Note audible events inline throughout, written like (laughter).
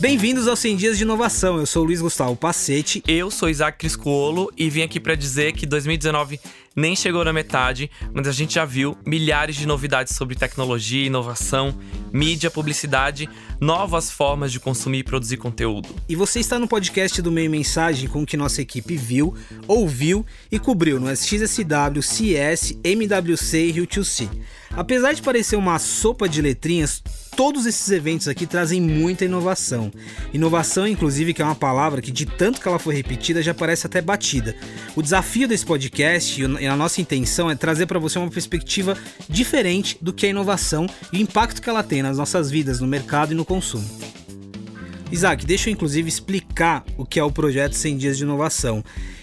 Bem-vindos aos 100 Dias de Inovação. Eu sou Luiz Gustavo Pacete. Eu sou Isaac Criscuolo e vim aqui para dizer que 2019 nem chegou na metade, mas a gente já viu milhares de novidades sobre tecnologia, inovação, mídia, publicidade, novas formas de consumir e produzir conteúdo. E você está no podcast do Meio Mensagem com o que nossa equipe viu, ouviu e cobriu no SXSW, CS, MWC e Rio 2C. Apesar de parecer uma sopa de letrinhas, todos esses eventos aqui trazem muita inovação. Inovação, inclusive, que é uma palavra que de tanto que ela foi repetida já parece até batida. O desafio desse podcast e a nossa intenção é trazer para você uma perspectiva diferente do que é inovação e o impacto que ela tem nas nossas vidas, no mercado e no consumo. Isaac, deixa eu inclusive explicar o que é o projeto 100 Dias de Inovação.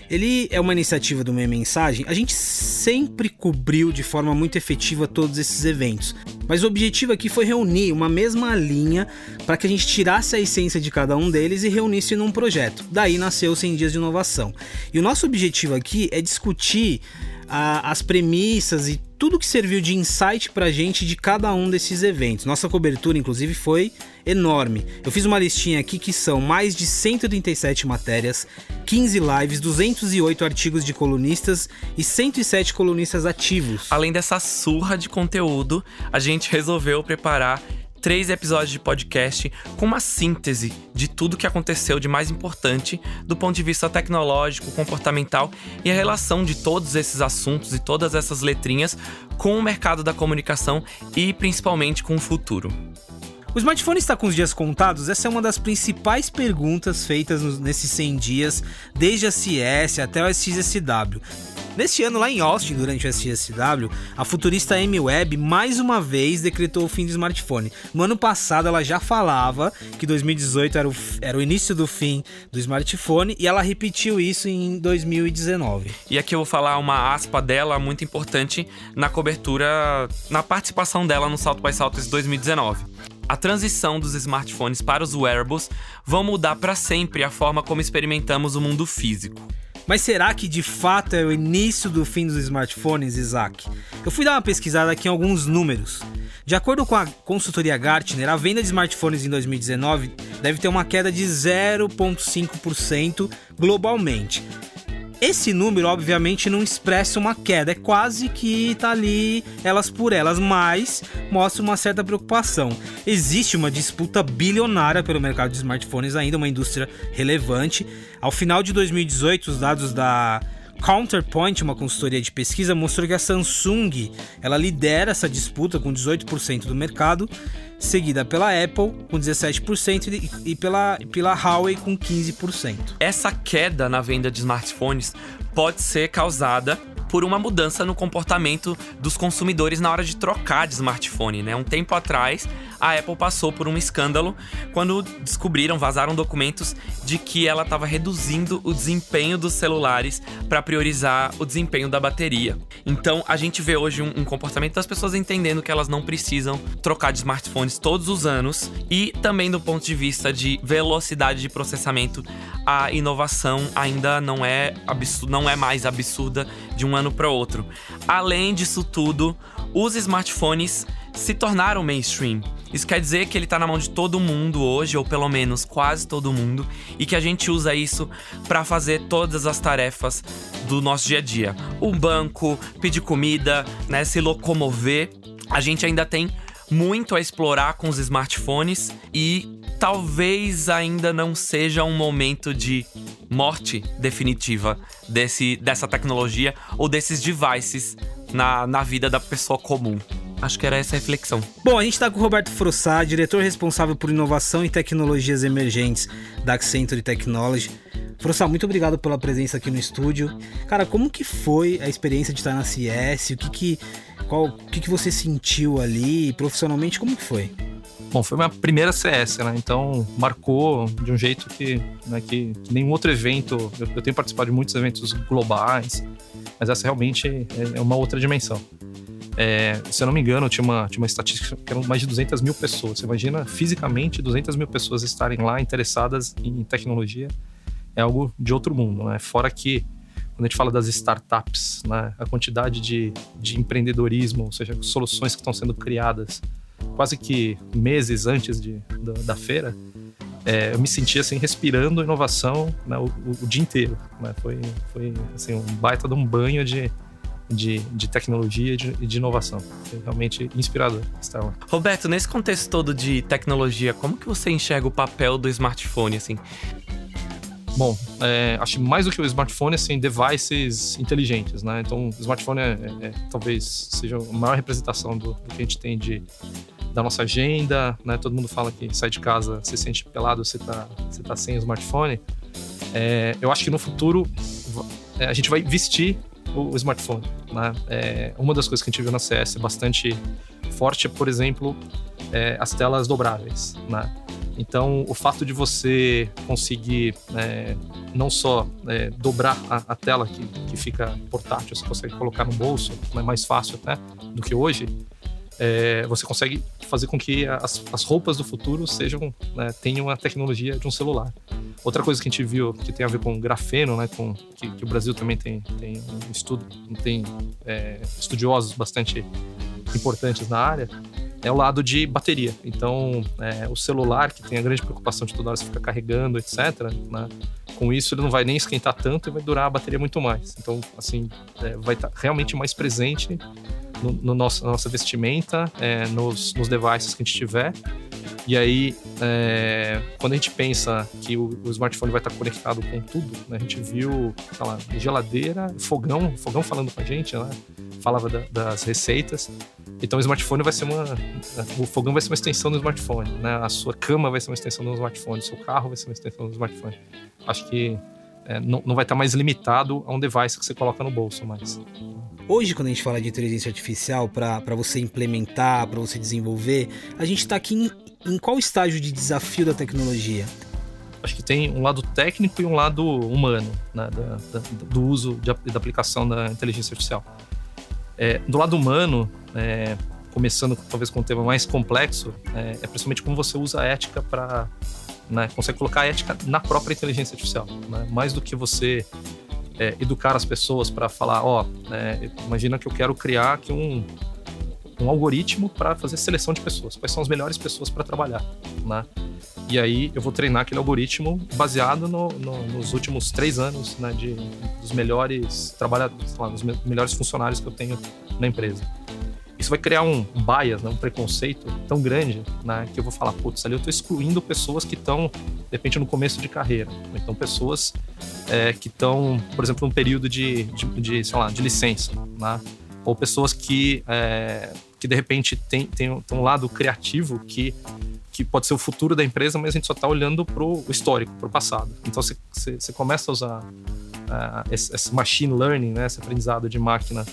Ele é uma iniciativa do Meia Mensagem. A gente sempre cobriu de forma muito efetiva todos esses eventos. Mas o objetivo aqui foi reunir uma mesma linha para que a gente tirasse a essência de cada um deles e reunisse num projeto. Daí nasceu o 100 Dias de Inovação. E o nosso objetivo aqui é discutir a, as premissas e tudo que serviu de insight para a gente de cada um desses eventos. Nossa cobertura, inclusive, foi enorme. Eu fiz uma listinha aqui que são mais de 137 matérias, 15 lives, 208 artigos de colunistas e 107 colunistas ativos. Além dessa surra de conteúdo, a gente resolveu preparar três episódios de podcast com uma síntese de tudo que aconteceu de mais importante do ponto de vista tecnológico, comportamental e a relação de todos esses assuntos e todas essas letrinhas com o mercado da comunicação e principalmente com o futuro. O smartphone está com os dias contados? Essa é uma das principais perguntas feitas nesses 100 dias, desde a CS até o SXSW. Neste ano, lá em Austin, durante o SXSW, a futurista Amy Webb mais uma vez decretou o fim do smartphone. No ano passado, ela já falava que 2018 era o, era o início do fim do smartphone e ela repetiu isso em 2019. E aqui eu vou falar uma aspa dela muito importante na cobertura, na participação dela no Salto by Salto 2019 a transição dos smartphones para os wearables vão mudar para sempre a forma como experimentamos o mundo físico. Mas será que de fato é o início do fim dos smartphones, Isaac? Eu fui dar uma pesquisada aqui em alguns números. De acordo com a consultoria Gartner, a venda de smartphones em 2019 deve ter uma queda de 0,5% globalmente. Esse número, obviamente, não expressa uma queda, é quase que tá ali elas por elas, mas mostra uma certa preocupação. Existe uma disputa bilionária pelo mercado de smartphones, ainda uma indústria relevante. Ao final de 2018, os dados da Counterpoint, uma consultoria de pesquisa, mostrou que a Samsung ela lidera essa disputa com 18% do mercado, seguida pela Apple com 17% e pela, pela Huawei com 15%. Essa queda na venda de smartphones pode ser causada por uma mudança no comportamento dos consumidores na hora de trocar de smartphone, né? Um tempo atrás, a Apple passou por um escândalo quando descobriram, vazaram documentos de que ela estava reduzindo o desempenho dos celulares para priorizar o desempenho da bateria. Então, a gente vê hoje um, um comportamento das pessoas entendendo que elas não precisam trocar de smartphones todos os anos e também do ponto de vista de velocidade de processamento, a inovação ainda não é absurda, não é mais absurda de um ano para outro. Além disso tudo, os smartphones se tornaram mainstream. Isso quer dizer que ele está na mão de todo mundo hoje, ou pelo menos quase todo mundo, e que a gente usa isso para fazer todas as tarefas do nosso dia a dia. O banco, pedir comida, né, se locomover. A gente ainda tem muito a explorar com os smartphones e talvez ainda não seja um momento de morte definitiva desse, dessa tecnologia ou desses devices na, na vida da pessoa comum. Acho que era essa a reflexão. Bom, a gente está com o Roberto Frossá, diretor responsável por inovação e tecnologias emergentes da Accenture Technology. Frossá, muito obrigado pela presença aqui no estúdio. Cara, como que foi a experiência de estar na CS? O que que, qual, o que, que você sentiu ali profissionalmente? Como que foi? Bom, foi minha primeira CS, né? Então marcou de um jeito que, né, que, que nenhum outro evento. Eu, eu, tenho participado de muitos eventos globais, mas essa realmente é, é uma outra dimensão. É, se eu não me engano, tinha uma, tinha uma estatística que eram mais de 200 mil pessoas. Você imagina fisicamente 200 mil pessoas estarem lá interessadas em tecnologia. É algo de outro mundo, né? Fora que quando a gente fala das startups, né, a quantidade de, de empreendedorismo, ou seja, soluções que estão sendo criadas quase que meses antes de, da, da feira, é, eu me sentia assim respirando inovação né, o, o, o, dia inteiro. Né? Foi, foi assim, um baita de um banho de, de, de tecnologia e de, de, inovação. Foi realmente inspirador estar lá. Roberto, nesse contexto todo de tecnologia, como que você enxerga o papel do smartphone assim? Bom, é, acho mais do que o smartphone, assim, devices inteligentes, né? Então, o smartphone é, é, é talvez seja a maior representação do, do, que a gente tem de, da nossa agenda, né? Todo mundo fala que sai de casa, se sente pelado, você tá, você tá sem o smartphone. É, eu acho que no futuro é, a gente vai vestir o, smartphone, né? É, uma das coisas que a gente viu na CS bastante forte é, por exemplo, as telas dobráveis, né? Então, o fato de você conseguir é, não só é, dobrar a, a, tela que, que fica portátil, você consegue colocar no bolso, é mais fácil até do que hoje, é, você consegue fazer com que as, as roupas do futuro sejam né, tenham a tecnologia de um celular. Outra coisa que a gente viu que tem a ver com grafeno, né, com, que, que o Brasil também tem, tem um estudo, tem é, estudiosos bastante importantes na área, é o lado de bateria. Então, é, o celular, que tem a grande preocupação de toda hora você ficar carregando, etc., né? com isso ele não vai nem esquentar tanto e vai durar a bateria muito mais. Então, assim, é, vai estar tá realmente mais presente no, no nosso, na nossa vestimenta, é, nos, nos devices que a gente tiver. E aí, é, quando a gente pensa que o, o, smartphone vai estar conectado com tudo, né? a gente viu, sei lá, geladeira, fogão, fogão falando com a gente, né? falava da, das receitas. Então o smartphone vai ser uma. O fogão vai ser uma extensão do smartphone, né? A sua cama vai ser uma extensão do smartphone, o seu carro vai ser uma extensão do smartphone. Acho que é, não, não vai estar mais limitado a um device que você coloca no bolso mais. Hoje, quando a gente fala de inteligência artificial para você implementar, para você desenvolver, a gente está aqui em, em qual estágio de desafio da tecnologia? Acho que tem um lado técnico e um lado humano né, da, da, do uso e da aplicação da inteligência artificial. É, do lado humano, é, começando talvez com um tema mais complexo, é, é principalmente como você usa a ética para. Né, consegue colocar a ética na própria inteligência artificial. Né? Mais do que você é, educar as pessoas para falar: ó, oh, imagina que eu quero criar aqui um, um algoritmo para fazer seleção de pessoas. Quais são as melhores pessoas para trabalhar, né? E aí eu vou treinar aquele algoritmo baseado no, no, nos últimos três anos, né, de, dos melhores trabalhadores, lá, dos melhores funcionários que eu tenho na empresa. Isso vai criar um bias, né, um preconceito tão grande, né, que eu vou falar, putz, ali eu estou excluindo pessoas que estão, de repente, no começo de carreira. Então, pessoas é, que estão, por exemplo, num período de, de, de, sei lá, de licença, né? ou pessoas que, é, que de repente tem, tem, tem um lado criativo que que pode ser o futuro da empresa, mas a gente só está olhando para o histórico, para o passado. Então você, começa a usar uh, esse, esse, machine learning, né, esse aprendizado de máquina,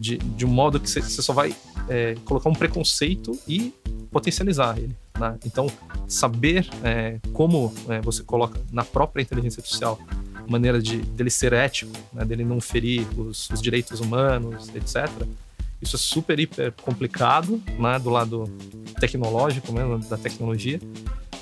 de, de um modo que você, só vai é, colocar um preconceito e potencializar ele. Né? Então, saber é, como é, você coloca na própria inteligência artificial maneira de dele ser ético, né, dele não ferir os, os direitos humanos, etc isso é super, hiper complicado, né, do lado tecnológico mesmo, da tecnologia,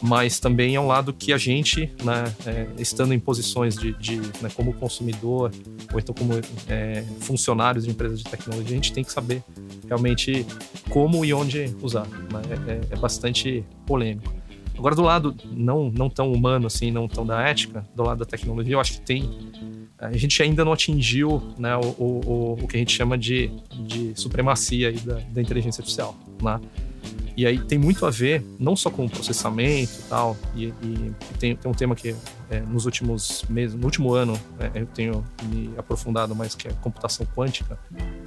mas também é um lado que a gente, né, é, estando em posições de, de né, como consumidor ou então como é, funcionários de empresas de tecnologia, a gente tem que saber realmente como e onde usar. Né? É, é, é bastante polêmico. Agora, do lado não, não tão humano assim, não tão da ética, do lado da tecnologia, eu acho que tem a gente ainda não atingiu né, o, o, o que a gente chama de, de supremacia da, da, inteligência artificial. Né? E aí tem muito a ver, não só com o processamento e tal, e, e tem, tem, um tema que é, nos últimos meses, no último ano, é, eu tenho me aprofundado mais, que é computação quântica,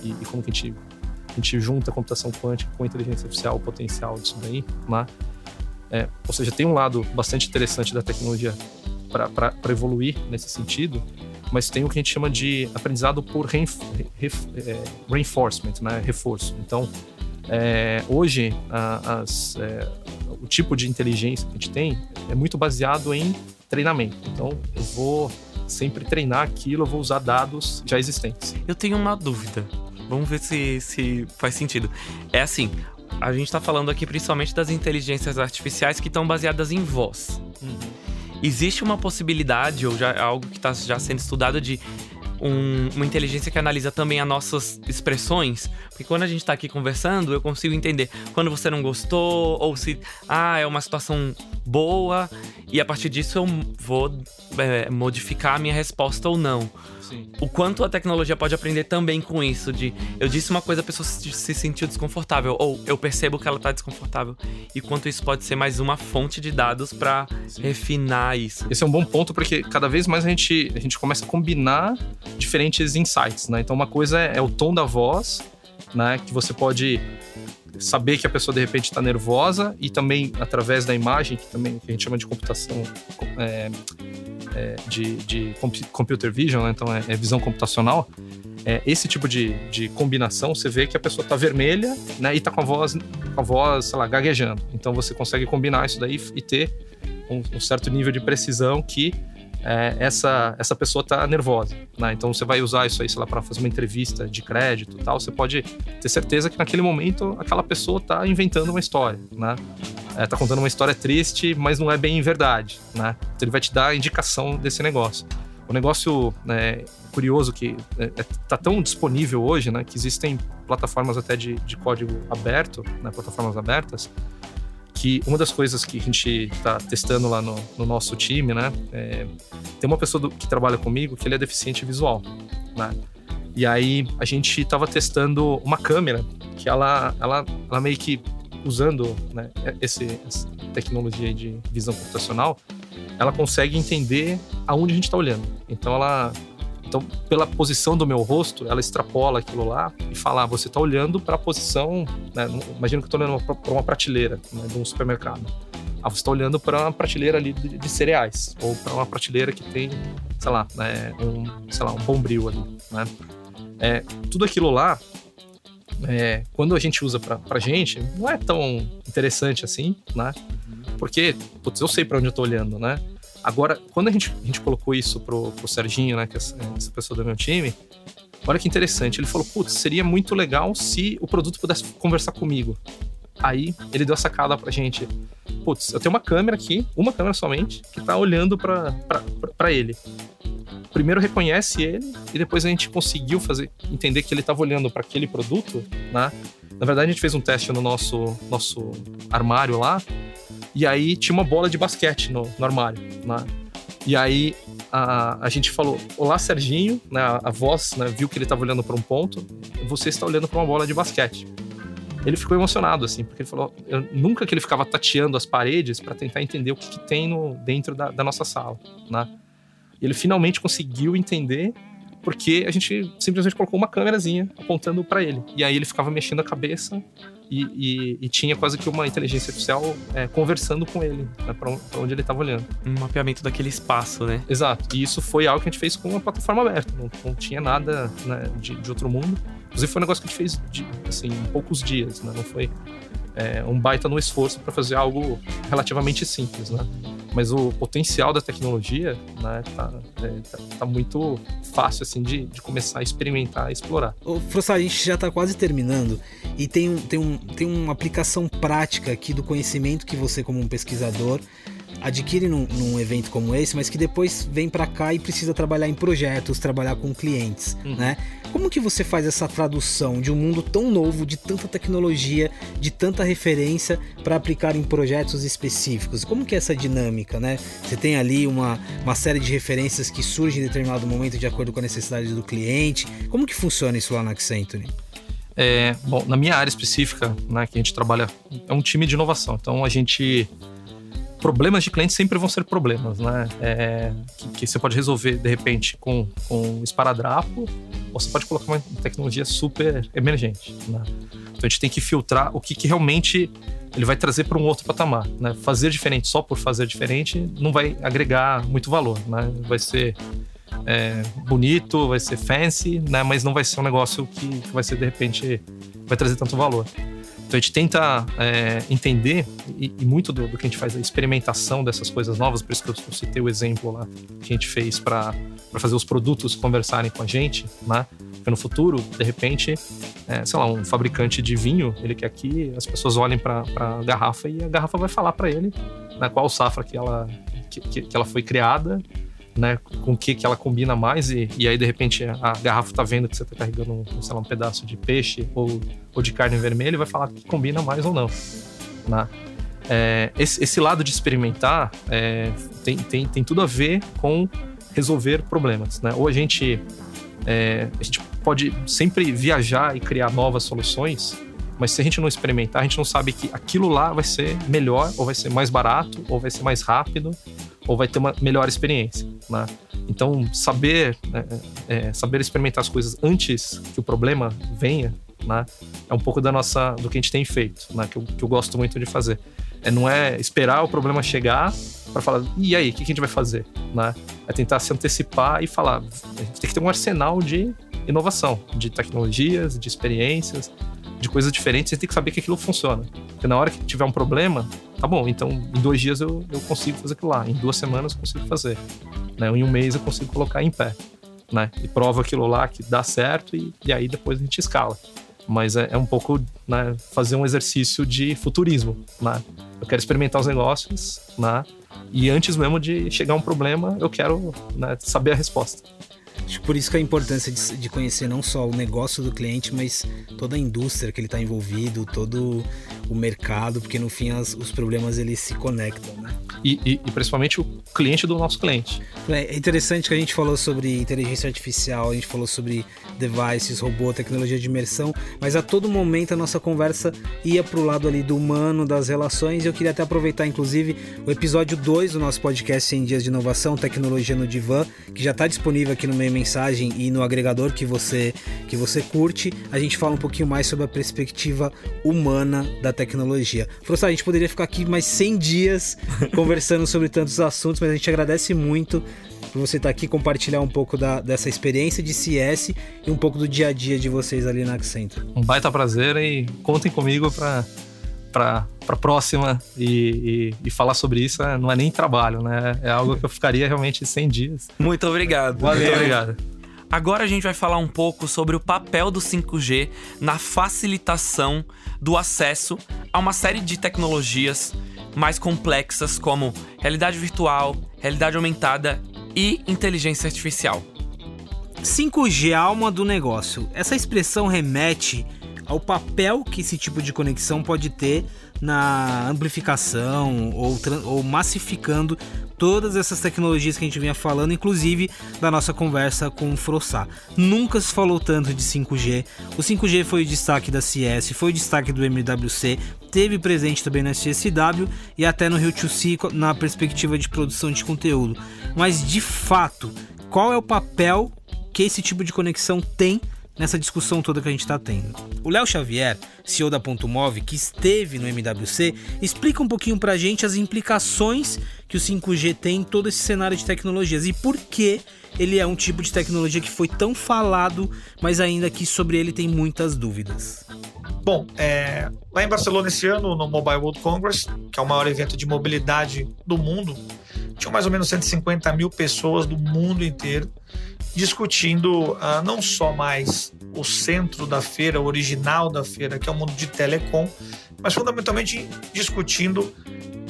e, e como que a gente, a gente junta a computação quântica com a inteligência artificial, o potencial disso daí, né? É, ou seja, tem um lado bastante interessante da tecnologia para evoluir nesse sentido, mas tem o que a gente chama de aprendizado por reinf é, reinforcement, né? reforço. Então, é, hoje, a, as, é, o tipo de inteligência que a gente tem é muito baseado em treinamento. Então, eu vou sempre treinar aquilo, eu vou usar dados já existentes. Eu tenho uma dúvida. Vamos ver se, se faz sentido. É assim, a gente está falando aqui principalmente das inteligências artificiais que estão baseadas em voz. Uhum. Existe uma possibilidade, ou já algo que está já sendo estudado, de um, uma inteligência que analisa também as nossas expressões. Porque quando a gente tá aqui conversando, eu consigo entender quando você não gostou, ou se, ah, é uma situação boa, e a partir disso eu vou é, modificar a minha resposta ou não. Sim. O quanto a tecnologia pode aprender também com isso, de eu disse uma coisa, a pessoa se, se sentiu desconfortável, ou eu percebo que ela tá desconfortável. E quanto isso pode ser mais uma fonte de dados para refinar isso. Esse é um bom ponto, porque cada vez mais a gente, a gente começa a combinar diferentes insights, né? Então uma coisa é, é o tom da voz, né? Que você pode saber que a pessoa de repente está nervosa e também através da imagem, que também que a gente chama de computação é, é, de, de, computer vision, né? então é, é, visão computacional. É, esse tipo de, de combinação, você vê que a pessoa está vermelha né, e está com a voz, com a voz, sei lá, gaguejando. Então você consegue combinar isso daí e ter um, um certo nível de precisão que é, essa, essa pessoa tá nervosa, né? Então você vai usar isso aí, sei lá, para fazer uma entrevista de crédito tal, você pode ter certeza que naquele momento aquela pessoa tá inventando uma história, né? É, tá contando uma história triste, mas não é bem verdade, né? Então ele vai te dar a indicação desse negócio. O negócio né, curioso que é, é, tá tão disponível hoje, né? Que existem plataformas até de, de código aberto, né, plataformas abertas, que uma das coisas que a gente está testando lá no, no, nosso time, né? É, tem uma pessoa do, que trabalha comigo que ele é deficiente visual, né? E aí a gente estava testando uma câmera que ela, ela, ela meio que usando né, esse, essa tecnologia de visão computacional, ela consegue entender aonde a gente está olhando. Então ela então, pela posição do meu rosto, ela extrapola aquilo lá e fala: ah, você está olhando para a posição. Né? Imagina que eu estou olhando para uma prateleira né, de um supermercado. Ah, você está olhando para uma prateleira ali de, de cereais, ou para uma prateleira que tem, sei lá, né, um, sei lá, um bombril ali. Né? É, tudo aquilo lá, é, quando a gente usa para a gente, não é tão interessante assim, né? Porque, putz, eu sei para onde eu estou olhando, né? Agora, quando a gente, a gente colocou isso pro, pro Serginho, né, que é essa pessoa do meu time, olha que interessante. Ele falou: putz, seria muito legal se o produto pudesse conversar comigo. Aí ele deu a sacada pra gente. Putz, eu tenho uma câmera aqui, uma câmera somente, que tá olhando para ele. Primeiro reconhece ele e depois a gente conseguiu fazer entender que ele estava olhando para aquele produto, né? Na verdade, a gente fez um teste no nosso, nosso armário lá e aí tinha uma bola de basquete no, no armário, né? E aí a, a gente falou: Olá, Serginho, né? A voz né, viu que ele estava olhando para um ponto, você está olhando para uma bola de basquete. Ele ficou emocionado, assim, porque ele falou: eu, nunca que ele ficava tateando as paredes para tentar entender o que, que tem no, dentro da, da nossa sala, né? E ele finalmente conseguiu entender porque a gente simplesmente colocou uma câmerazinha apontando para ele. E aí ele ficava mexendo a cabeça e, e, e tinha quase que uma inteligência artificial é, conversando com ele, né, para onde ele estava olhando. Um mapeamento daquele espaço, né? Exato. E isso foi algo que a gente fez com uma plataforma aberta. Não, não tinha nada né, de, de, outro mundo. Inclusive foi um negócio que a gente fez de, assim, em poucos dias, né? Não foi é, um baita no esforço para fazer algo relativamente simples, né? Mas o potencial da tecnologia, né, tá, é, tá, tá, muito fácil, assim, de, de começar a experimentar, a explorar. Ô, a gente já está quase terminando e tem, um, tem, um, tem uma aplicação prática aqui do conhecimento que você, como um pesquisador, adquire num, num, evento como esse, mas que depois vem para cá e precisa trabalhar em projetos, trabalhar com clientes, uhum. né? Como que você faz essa tradução de um mundo tão novo, de tanta tecnologia, de tanta referência para aplicar em projetos específicos? Como que é essa dinâmica, né? Você tem ali uma, uma série de referências que surgem em determinado momento de acordo com a necessidade do cliente. Como que funciona isso lá na Accenture? É, bom, na minha área específica, né, que a gente trabalha, é um time de inovação. Então a gente problemas de cliente sempre vão ser problemas, né? É, que, que, você pode resolver de repente com, com esparadrapo, ou você pode colocar uma tecnologia super emergente, né? Então a gente tem que filtrar o que, que realmente ele vai trazer para um outro patamar, né? Fazer diferente só por fazer diferente não vai agregar muito valor, né? Vai ser é, bonito, vai ser fancy, né? Mas não vai ser um negócio que, que vai ser de repente vai trazer tanto valor. Então a gente tenta é, entender, e, e muito do, do, que a gente faz, a experimentação dessas coisas novas, por isso que eu, eu citei o exemplo lá que a gente fez para fazer os produtos conversarem com a gente, né? Porque no futuro, de repente, é, sei lá, um fabricante de vinho, ele quer que as pessoas olhem para a garrafa e a garrafa vai falar para ele né, qual safra que ela, que, que ela foi criada né, com o que, que ela combina mais e, e aí de repente a garrafa tá vendo que você tá carregando um, sei lá, um pedaço de peixe ou, ou de carne vermelha e vai falar que combina mais ou não. Né? É, esse, esse, lado de experimentar é, tem, tem, tem tudo a ver com resolver problemas. Né? Ou a gente, é, a gente pode sempre viajar e criar novas soluções, mas se a gente não experimentar, a gente não sabe que aquilo lá vai ser melhor, ou vai ser mais barato, ou vai ser mais rápido, ou vai ter uma melhor experiência. Né? Então, saber, né, é, saber experimentar as coisas antes que o problema venha, né, é um pouco da nossa, do que a gente tem feito, né, que, eu, que eu gosto muito de fazer. É, não é esperar o problema chegar para falar, e aí, o que, que a gente vai fazer? Né? É tentar se antecipar e falar, a gente tem que ter um arsenal de inovação, de tecnologias, de experiências, de coisas diferentes, você tem que saber que aquilo funciona. Porque na hora que tiver um problema, tá bom, então em dois dias eu, eu consigo fazer aquilo lá, em duas semanas eu consigo fazer, né? em um mês eu consigo colocar em pé, né? E prova aquilo lá que dá certo e, e aí depois a gente escala. Mas é, é um pouco né, fazer um exercício de futurismo, né? Eu quero experimentar os negócios, né? E antes mesmo de chegar um problema, eu quero né, saber a resposta. Acho por isso que a importância de, de, conhecer não só o negócio do cliente, mas toda a indústria que ele está envolvido, todo o mercado, porque no fim as, os problemas eles se conectam, né? E, e, e, principalmente o cliente do nosso cliente. É interessante que a gente falou sobre inteligência artificial, a gente falou sobre devices, robô, tecnologia de imersão, mas a todo momento a nossa conversa ia para o lado ali do humano, das relações. E eu queria até aproveitar, inclusive, o episódio 2 do nosso podcast 100 Dias de Inovação, Tecnologia no Divã, que já está disponível aqui no meio mensagem e no agregador que você que você curte, a gente fala um pouquinho mais sobre a perspectiva humana da tecnologia. Frostado, a gente poderia ficar aqui mais 100 dias (laughs) conversando sobre tantos assuntos, mas a gente agradece muito por você estar aqui compartilhar um pouco da, dessa experiência de CS e um pouco do dia a dia de vocês ali na Accenture. Um baita prazer e contem comigo para para a próxima e, e, e, falar sobre isso é, não é nem trabalho, né? É algo que eu ficaria realmente 100 dias. Muito obrigado. Valeu. Muito obrigado. Agora a gente vai falar um pouco sobre o papel do 5G na facilitação do acesso a uma série de tecnologias mais complexas como realidade virtual, realidade aumentada e inteligência artificial. 5G alma do negócio. Essa expressão remete ao papel que esse tipo de conexão pode ter na amplificação ou, ou massificando todas essas tecnologias que a gente vinha falando, inclusive da nossa conversa com o Frossá. Nunca se falou tanto de 5G. O 5G foi o destaque da CS, foi o destaque do MWC, teve presente também na CSW e até no Rio 2C na perspectiva de produção de conteúdo. Mas de fato, qual é o papel que esse tipo de conexão tem nessa discussão toda que a gente está tendo. O Léo Xavier, CEO da Ponto Move, que esteve no MWC, explica um pouquinho para a gente as implicações que o 5G tem em todo esse cenário de tecnologias e por que ele é um tipo de tecnologia que foi tão falado, mas ainda que sobre ele tem muitas dúvidas. Bom, é, lá em Barcelona esse ano, no Mobile World Congress, que é o maior evento de mobilidade do mundo, tinham mais ou menos 150 mil pessoas do mundo inteiro discutindo uh, não só mais o centro da feira, o original da feira, que é o mundo de telecom, mas fundamentalmente discutindo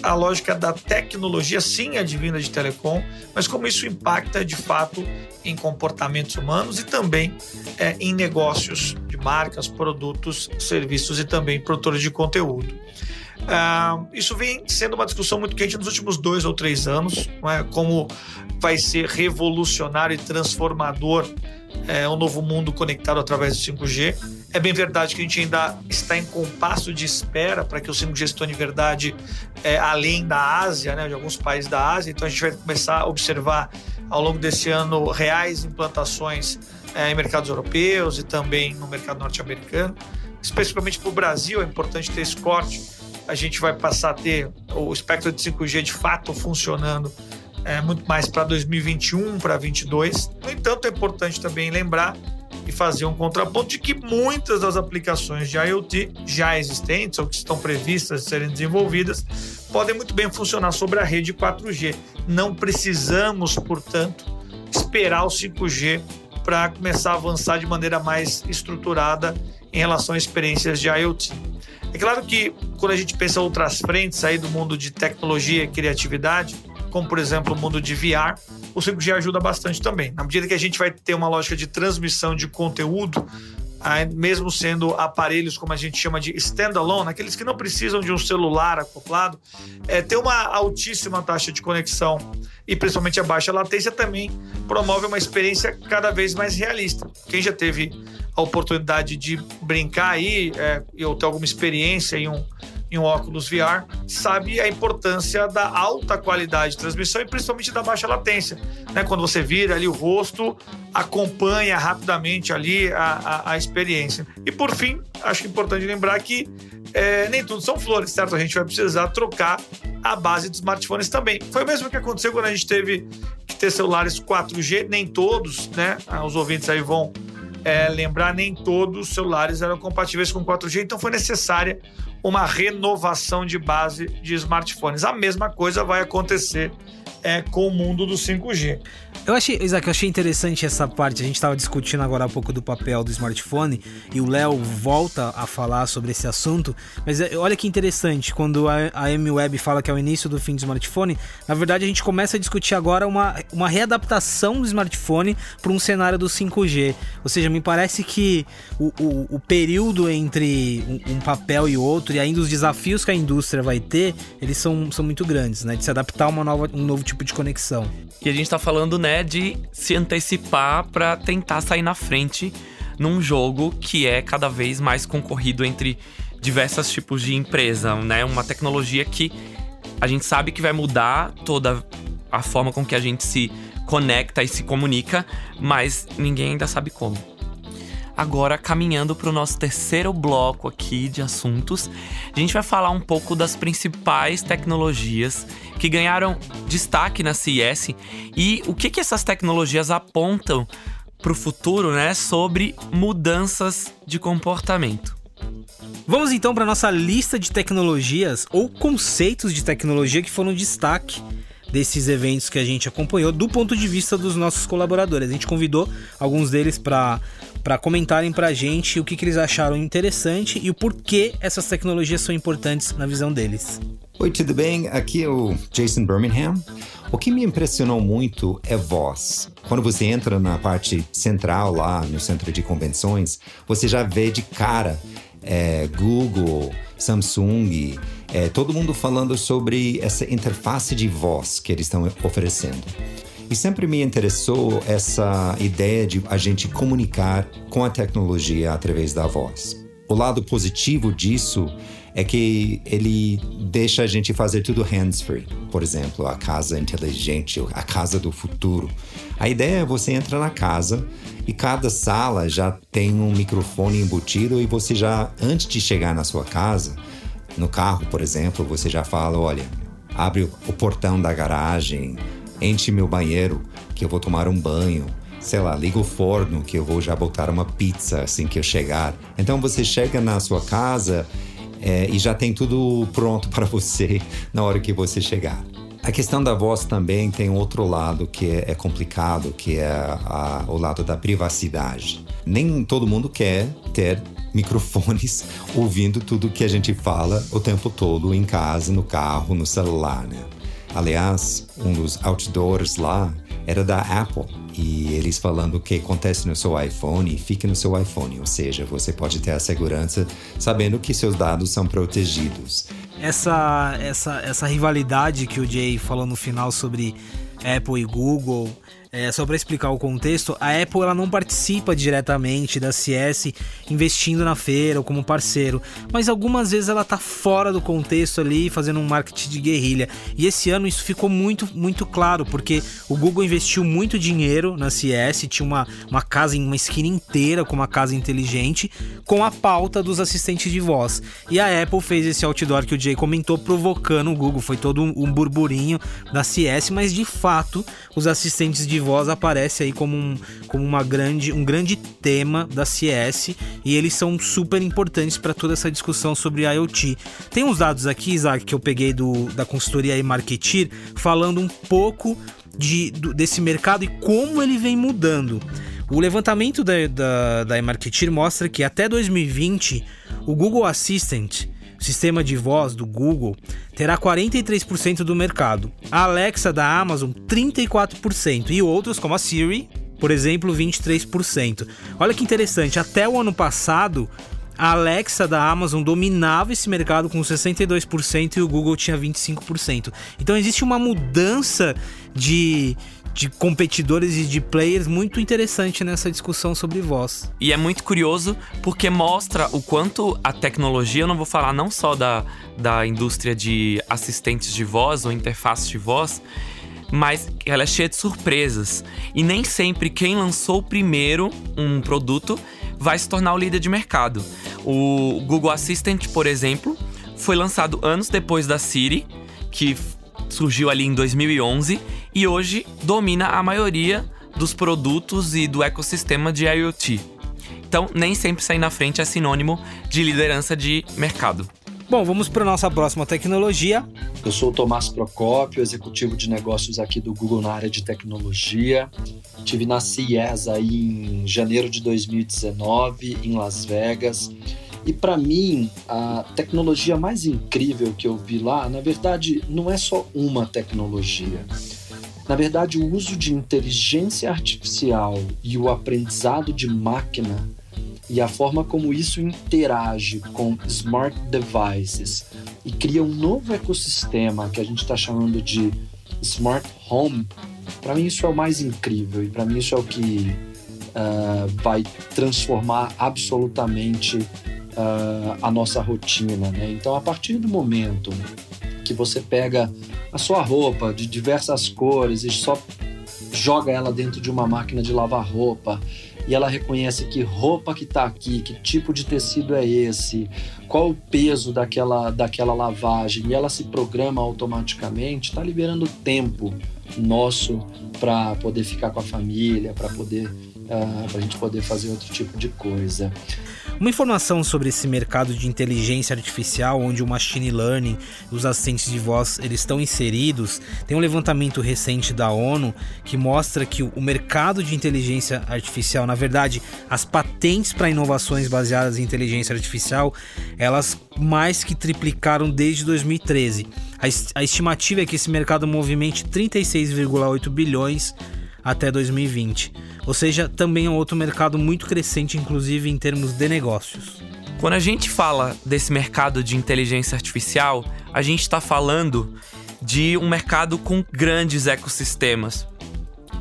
a lógica da tecnologia, sim, advinda de telecom, mas como isso impacta de fato em comportamentos humanos e também é, em negócios de marcas, produtos, serviços e também produtores de conteúdo. Uh, isso vem sendo uma discussão muito quente nos últimos dois ou três anos, é? como vai ser revolucionário e transformador é, um novo mundo conectado através do 5G. É bem verdade que a gente ainda está em compasso de espera para que o 5G se torne verdade é, além da Ásia, né, de alguns países da Ásia. Então a gente vai começar a observar ao longo desse ano reais implantações em mercados europeus e também no mercado norte-americano. Especificamente para o Brasil, é importante ter esse corte a gente vai passar a ter o espectro de 5G de fato funcionando é, muito mais para 2021, para 2022. No entanto, é importante também lembrar e fazer um contraponto de que muitas das aplicações de IoT já existentes ou que estão previstas de serem desenvolvidas podem muito bem funcionar sobre a rede 4G. Não precisamos, portanto, esperar o 5G para começar a avançar de maneira mais estruturada em relação a experiências de IoT. É claro que quando a gente pensa outras frentes aí do mundo de tecnologia e criatividade, como por exemplo o mundo de VR, o 5G ajuda bastante também. Na medida que a gente vai ter uma lógica de transmissão de conteúdo, mesmo sendo aparelhos como a gente chama de standalone, aqueles que não precisam de um celular acoplado, é, ter uma altíssima taxa de conexão e principalmente a baixa latência também promove uma experiência cada vez mais realista. Quem já teve a oportunidade de brincar aí, é, ou ter alguma experiência em um em um óculos VR, sabe a importância da alta qualidade de transmissão e principalmente da baixa latência. Né? Quando você vira ali o rosto, acompanha rapidamente ali a, a, a experiência. E por fim, acho importante lembrar que é, nem tudo são flores, certo? A gente vai precisar trocar a base dos smartphones também. Foi o mesmo que aconteceu quando a gente teve que ter celulares 4G, nem todos, né? Ah, os ouvintes aí vão é, lembrar, nem todos os celulares eram compatíveis com 4G, então foi necessária uma renovação de base de smartphones. A mesma coisa vai acontecer é, com o mundo do 5G. Eu achei, Isaac, eu achei interessante essa parte. A gente estava discutindo agora há pouco do papel do smartphone e o Léo volta a falar sobre esse assunto. Mas é, olha que interessante, quando a, a M-Web fala que é o início do fim do smartphone, na verdade a gente começa a discutir agora uma, uma readaptação do smartphone para um cenário do 5G. Ou seja, me parece que o, o, o período entre um, um, papel e outro, e ainda os desafios que a indústria vai ter, eles são, são muito grandes, né? De se adaptar a uma nova, um novo tipo de conexão. E a gente está falando, né, de se antecipar para tentar sair na frente num jogo que é cada vez mais concorrido entre diversos tipos de empresa, né? Uma tecnologia que a gente sabe que vai mudar toda a forma com que a gente se conecta e se comunica, mas ninguém ainda sabe como. Agora, caminhando para o nosso terceiro bloco aqui de assuntos, a gente vai falar um pouco das principais tecnologias que ganharam destaque na CES e o que, que essas tecnologias apontam para o futuro, né, sobre mudanças de comportamento. Vamos então para nossa lista de tecnologias ou conceitos de tecnologia que foram destaque desses eventos que a gente acompanhou do ponto de vista dos nossos colaboradores. A gente convidou alguns deles para para comentarem para a gente o que, que eles acharam interessante e o porquê essas tecnologias são importantes na visão deles. Oi, tudo bem? Aqui é o Jason Birmingham. O que me impressionou muito é voz. Quando você entra na parte central lá no centro de convenções, você já vê de cara é, Google, Samsung, é, todo mundo falando sobre essa interface de voz que eles estão oferecendo. E sempre me interessou essa ideia de a gente comunicar com a tecnologia através da voz. O lado positivo disso é que ele deixa a gente fazer tudo hands-free. Por exemplo, a casa inteligente, a casa do futuro. A ideia é você entra na casa e cada sala já tem um microfone embutido e você já, antes de chegar na sua casa, no carro, por exemplo, você já fala, olha, abre o portão da garagem, enche meu banheiro, que eu vou tomar um banho. Sei lá, liga o forno, que eu vou já botar uma pizza assim que eu chegar. Então você chega na sua casa é, e já tem tudo pronto para você (laughs) na hora que você chegar. A questão da voz também tem outro lado que é, é complicado, que é a, o lado da privacidade. Nem todo mundo quer ter microfones (laughs) ouvindo tudo que a gente fala o tempo todo em casa, no carro, no celular, né? Aliás, um dos outdoors lá era da Apple. E eles falando o que acontece no seu iPhone, fique no seu iPhone, ou seja, você pode ter a segurança sabendo que seus dados são protegidos. Essa essa essa rivalidade que o Jay falou no final sobre Apple e Google é, só para explicar o contexto, a Apple ela não participa diretamente da CS investindo na feira ou como parceiro, mas algumas vezes ela tá fora do contexto ali fazendo um marketing de guerrilha. E esse ano isso ficou muito muito claro, porque o Google investiu muito dinheiro na CS, tinha uma, uma casa uma esquina inteira com uma casa inteligente, com a pauta dos assistentes de voz. E a Apple fez esse outdoor que o Jay comentou, provocando o Google. Foi todo um, um burburinho da CS, mas de fato os assistentes de voz aparece aí como, um, como uma grande, um grande tema da CS e eles são super importantes para toda essa discussão sobre IoT. Tem uns dados aqui, Isaac, que eu peguei do, da consultoria e Marketeer, falando um pouco de, do, desse mercado e como ele vem mudando. O levantamento da, da, da eMarketeer mostra que até 2020 o Google Assistant sistema de voz do Google, terá 43% do mercado. A Alexa da Amazon, 34%. E outros, como a Siri, por exemplo, 23%. Olha que interessante, até o ano passado, a Alexa da Amazon dominava esse mercado com 62% e o Google tinha 25%. Então existe uma mudança de, de competidores e de players muito interessante nessa discussão sobre voz. E é muito curioso porque mostra o quanto a tecnologia, eu não vou falar não só da, da indústria de assistentes de voz ou interfaces de voz, mas ela é cheia de surpresas. E nem sempre quem lançou primeiro um produto vai se tornar o líder de mercado. O Google Assistant, por exemplo, foi lançado anos depois da Siri, que surgiu ali em 2011 e hoje domina a maioria dos produtos e do ecossistema de IoT. Então, nem sempre sair na frente é sinônimo de liderança de mercado. Bom, vamos para nossa próxima tecnologia. Eu sou o Tomás Procópio, executivo de negócios aqui do Google na área de tecnologia. Tive na CES aí em janeiro de 2019 em Las Vegas. E para mim, a tecnologia mais incrível que eu vi lá, na verdade, não é só uma tecnologia. Na verdade, o uso de inteligência artificial e o aprendizado de máquina e a forma como isso interage com smart devices e cria um novo ecossistema que a gente está chamando de smart home, para mim isso é o mais incrível e para mim isso é o que uh, vai transformar absolutamente uh, a nossa rotina. Né? Então, a partir do momento que você pega a sua roupa de diversas cores e só joga ela dentro de uma máquina de lavar roupa e ela reconhece que roupa que está aqui, que tipo de tecido é esse, qual o peso daquela, daquela lavagem, e ela se programa automaticamente, está liberando tempo nosso para poder ficar com a família, para poder para a gente poder fazer outro tipo de coisa. Uma informação sobre esse mercado de inteligência artificial, onde o machine learning os assistentes de voz eles estão inseridos, tem um levantamento recente da ONU que mostra que o mercado de inteligência artificial, na verdade, as patentes para inovações baseadas em inteligência artificial, elas mais que triplicaram desde 2013. A estimativa é que esse mercado movimente 36,8 bilhões até 2020. Ou seja, também é outro mercado muito crescente, inclusive em termos de negócios. Quando a gente fala desse mercado de inteligência artificial, a gente está falando de um mercado com grandes ecossistemas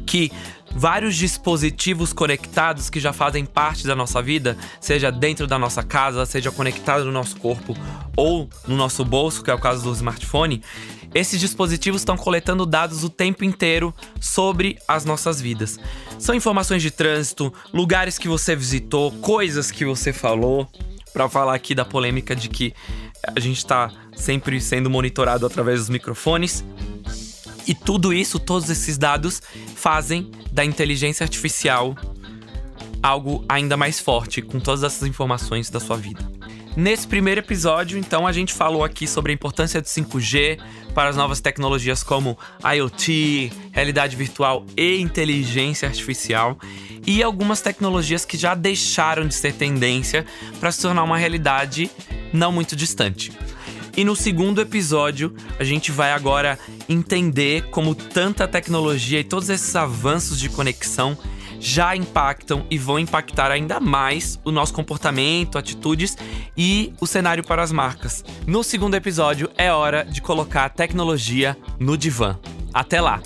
que vários dispositivos conectados que já fazem parte da nossa vida, seja dentro da nossa casa, seja conectado no nosso corpo ou no nosso bolso, que é o caso do smartphone, esses dispositivos estão coletando dados o tempo inteiro sobre as nossas vidas. São informações de trânsito, lugares que você visitou, coisas que você falou. Para falar aqui da polêmica de que a gente está sempre sendo monitorado através dos microfones. E tudo isso, todos esses dados, fazem da inteligência artificial algo ainda mais forte com todas essas informações da sua vida. Nesse primeiro episódio, então, a gente falou aqui sobre a importância do 5G para as novas tecnologias como IoT, realidade virtual e inteligência artificial, e algumas tecnologias que já deixaram de ser tendência para se tornar uma realidade não muito distante. E no segundo episódio, a gente vai agora entender como tanta tecnologia e todos esses avanços de conexão já impactam e vão impactar ainda mais o nosso comportamento, atitudes e o cenário para as marcas. No segundo episódio, é hora de colocar a tecnologia no divã. Até lá!